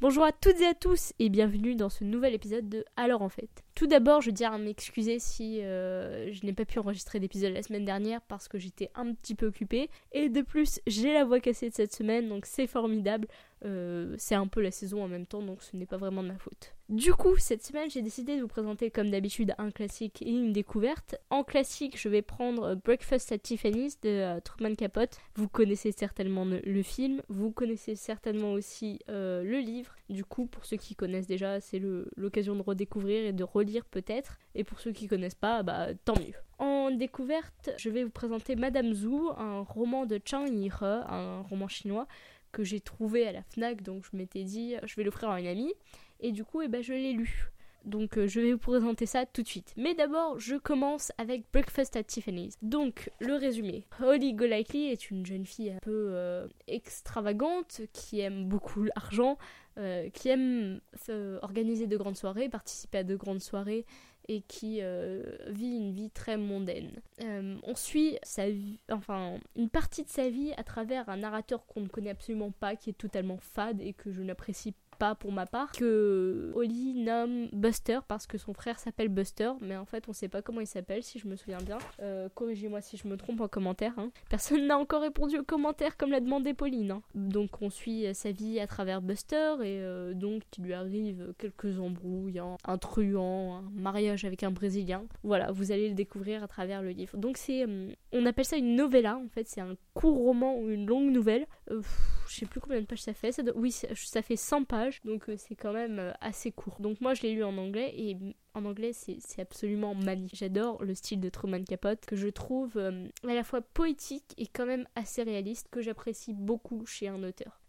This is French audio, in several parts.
Bonjour à toutes et à tous et bienvenue dans ce nouvel épisode de Alors en fait. Tout d'abord, je tiens à m'excuser si euh, je n'ai pas pu enregistrer d'épisode la semaine dernière parce que j'étais un petit peu occupée. Et de plus, j'ai la voix cassée de cette semaine, donc c'est formidable. Euh, c'est un peu la saison en même temps, donc ce n'est pas vraiment de ma faute. Du coup, cette semaine, j'ai décidé de vous présenter comme d'habitude un classique et une découverte. En classique, je vais prendre Breakfast at Tiffany's de euh, Truman Capote. Vous connaissez certainement le, film, vous connaissez certainement aussi euh, le livre. Du coup, pour ceux qui connaissent déjà, c'est l'occasion de redécouvrir et de relire peut-être. Et pour ceux qui connaissent pas, bah tant mieux. En découverte, je vais vous présenter Madame Zhu, un roman de Chang Yi-he, un roman chinois que j'ai trouvé à la FNAC, donc je m'étais dit je vais l'offrir à une amie, et du coup eh ben, je l'ai lu. Donc euh, je vais vous présenter ça tout de suite. Mais d'abord, je commence avec Breakfast at Tiffany's. Donc le résumé. Holly Golightly est une jeune fille un peu euh, extravagante qui aime beaucoup l'argent, euh, qui aime organiser de grandes soirées, participer à de grandes soirées et qui vit une vie très mondaine. On suit enfin une partie de sa vie à travers un narrateur qu'on ne connaît absolument pas, qui est totalement fade et que je n'apprécie pas pour ma part, que Holly nomme Buster parce que son frère s'appelle Buster, mais en fait on sait pas comment il s'appelle si je me souviens bien. Euh, corrigez-moi si je me trompe en commentaire. Hein. Personne n'a encore répondu aux commentaires comme l'a demandé Pauline. Hein. Donc on suit sa vie à travers Buster et euh, donc il lui arrive quelques embrouilles, hein. un truand, un mariage avec un Brésilien. Voilà, vous allez le découvrir à travers le livre. Donc c'est, euh, on appelle ça une novella en fait, c'est un court roman ou une longue nouvelle. je sais plus combien de pages ça fait. Ça oui, ça fait 100 pages donc euh, c'est quand même euh, assez court. Donc moi je l'ai lu en anglais et en anglais c'est absolument magnifique. J'adore le style de Truman Capote que je trouve euh, à la fois poétique et quand même assez réaliste que j'apprécie beaucoup chez un auteur.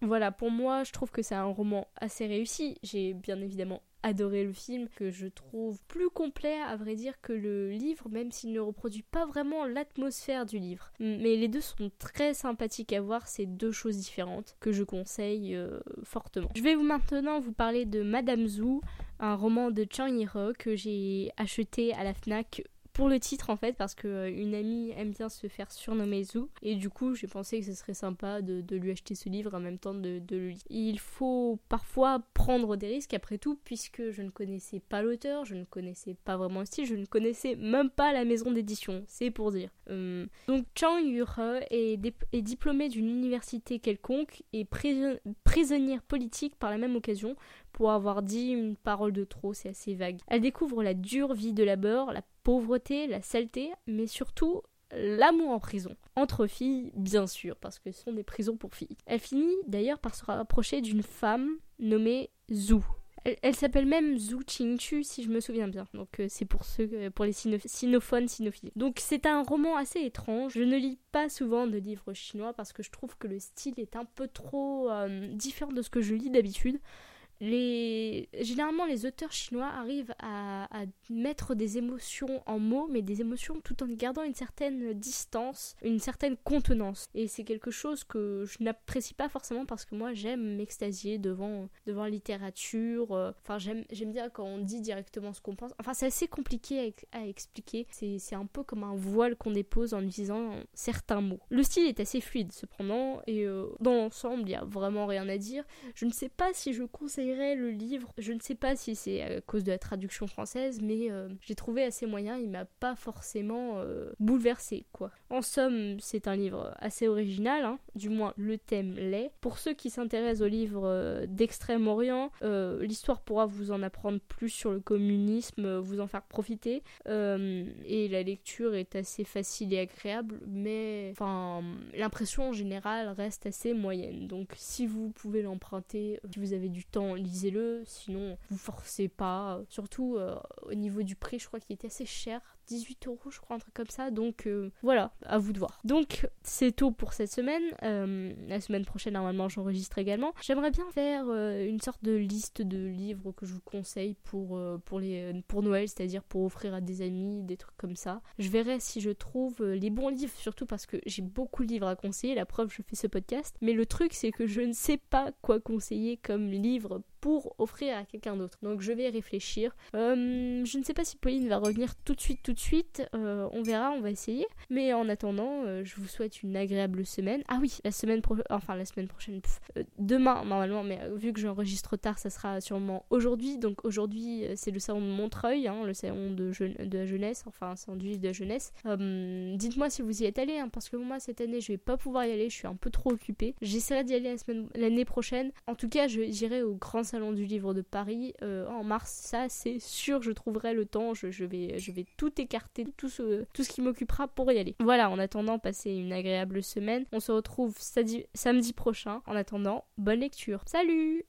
voilà, pour moi je trouve que c'est un roman assez réussi. J'ai bien évidemment adoré le film, que je trouve plus complet à vrai dire que le livre, même s'il ne reproduit pas vraiment l'atmosphère du livre. Mais les deux sont très sympathiques à voir, c'est deux choses différentes que je conseille euh, fortement. Je vais maintenant vous parler de Madame Zhu, un roman de Chang Yi-he que j'ai acheté à la FNAC pour le titre en fait parce que euh, une amie aime bien se faire surnommer Zou et du coup j'ai pensé que ce serait sympa de, lui acheter ce livre en même temps de, le lire. Il faut parfois prendre des risques après tout puisque je ne connaissais pas l'auteur, je ne connaissais pas vraiment le style, je ne connaissais même pas la maison d'édition, c'est pour dire. Euh, donc Chang Yu-he est, est, diplômé d'une université quelconque et prisonnière politique par la même occasion pour avoir dit une parole de trop, c'est assez vague. Elle découvre la dure vie de labeur, la pauvreté, la saleté, mais surtout l'amour en prison. Entre filles, bien sûr, parce que ce sont des prisons pour filles. Elle finit d'ailleurs par se rapprocher d'une femme nommée Zhu. Elle, s'appelle même Zhu Qingchu si je me souviens bien. Donc euh, c'est pour ceux, euh, pour les sinophones, sinophiles. Donc c'est un roman assez étrange. Je ne lis pas souvent de livres chinois parce que je trouve que le style est un peu trop euh, différent de ce que je lis d'habitude Généralement, les auteurs chinois arrivent à, mettre des émotions en mots, mais des émotions tout en gardant une certaine distance, une certaine contenance. Et c'est quelque chose que je n'apprécie pas forcément parce que moi, j'aime m'extasier devant, devant littérature. Euh, enfin, j'aime bien quand on dit directement ce qu'on pense. Enfin, c'est assez compliqué à, expliquer. C'est un peu comme un voile qu'on dépose en disant certains mots. Le style est assez fluide, cependant, et euh, dans l'ensemble, il n'y a vraiment rien à dire. Je ne sais pas si je le livre. Je ne sais pas si c'est à cause de la traduction française, mais euh, j'ai trouvé assez moyen. Il m'a pas forcément euh, bouleversé, quoi. En somme, c'est un livre assez original, hein. du moins le thème l'est. Pour ceux qui s'intéressent au livre euh, d'Extrême-Orient, l'histoire pourra vous en apprendre plus sur le communisme, vous en faire profiter. et la lecture est assez facile et agréable, mais enfin, l'impression en général reste assez moyenne. Donc si vous pouvez l'emprunter, si vous avez du temps lisez-le, sinon vous forcez pas. Surtout euh, au niveau du prix, je crois qu'il était assez cher. 18 euros, je crois, un truc comme ça. Donc euh, voilà, à vous de voir. Donc c'est tout pour cette semaine. Euh, la semaine prochaine, normalement, j'enregistre également. J'aimerais bien faire euh, une sorte de liste de livres que je vous conseille pour, pour, pour Noël, c'est-à-dire pour offrir à des amis, des trucs comme ça. Je verrai si je trouve les bons livres, surtout parce que j'ai beaucoup de livres à conseiller. La preuve, je fais ce podcast. Mais le truc, c'est que je ne sais pas quoi conseiller comme livre pour offrir à quelqu'un d'autre. Donc je vais réfléchir. Euh, je ne sais pas si Pauline va revenir tout de suite, tout de suite. Euh, on verra, on va essayer. Mais en attendant, euh, je vous souhaite une agréable semaine. Ah oui, la semaine prochaine, enfin la semaine prochaine, demain normalement, mais vu que j'enregistre tard, ça sera sûrement aujourd'hui. Donc aujourd'hui, c'est le salon de Montreuil, hein, le salon de, de, la jeunesse, enfin un salon du livre de la jeunesse. Dites-moi si vous y êtes allé, hein, parce que moi cette année, je vais pas pouvoir y aller, je suis un peu trop occupée. J'essaierai d'y aller l'année prochaine. En tout cas, j'irai au grand salon du livre de Paris en mars. Ça, c'est sûr, je trouverai le temps. Je, vais, je vais tout écarter, tout ce, tout ce qui m'occupera pour y aller. Voilà, en attendant, passez une agréable semaine. On se retrouve samedi prochain. En attendant, bonne lecture. Salut